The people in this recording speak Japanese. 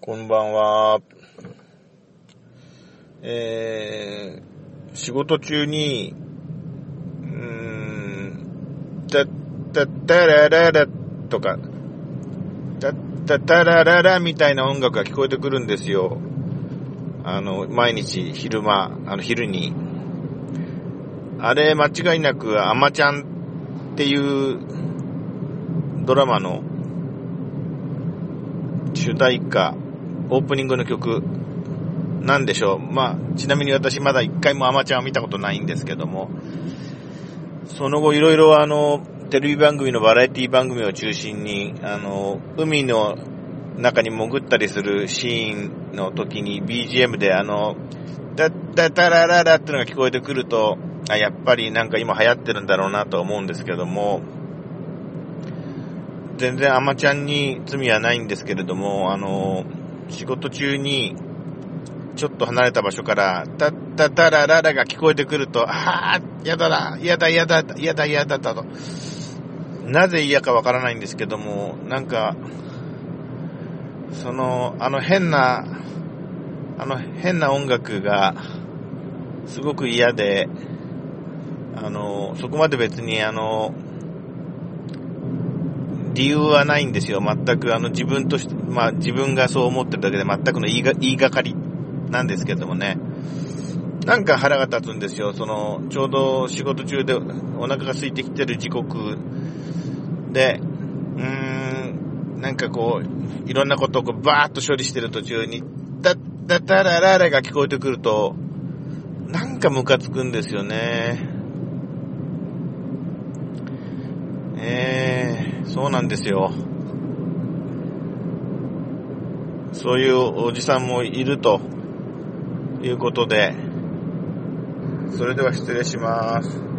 こんばんは。えー、仕事中に、うーん、たったったらららとか、たったたらららみたいな音楽が聞こえてくるんですよ。あの、毎日昼間、あの昼に。あれ間違いなく、あまちゃんっていうドラマの主題歌、オープニングの曲なんでしょう。まあ、ちなみに私まだ一回もアマちゃんを見たことないんですけども、その後いろいろあの、テレビ番組のバラエティ番組を中心に、あの、海の中に潜ったりするシーンの時に BGM であの、ダッダタラララってのが聞こえてくると、あ、やっぱりなんか今流行ってるんだろうなと思うんですけども、全然アマちゃんに罪はないんですけれども、あの、仕事中に、ちょっと離れた場所から、タッタタラララが聞こえてくると、ああ、やだな、やだやだ、やだやだだと。なぜ嫌かわからないんですけども、なんか、その、あの変な、あの変な音楽が、すごく嫌で、あの、そこまで別にあの、理由はないんですよ。全く、あの、自分として、まあ、自分がそう思ってるだけで全くの言いが、言いがかりなんですけどもね。なんか腹が立つんですよ。その、ちょうど仕事中でお腹が空いてきてる時刻で、うーん、なんかこう、いろんなことをこうバーッと処理してる途中に、ダッダッタラララが聞こえてくると、なんかムカつくんですよね。えー、そうなんですよ。そういうおじさんもいるということで、それでは失礼します。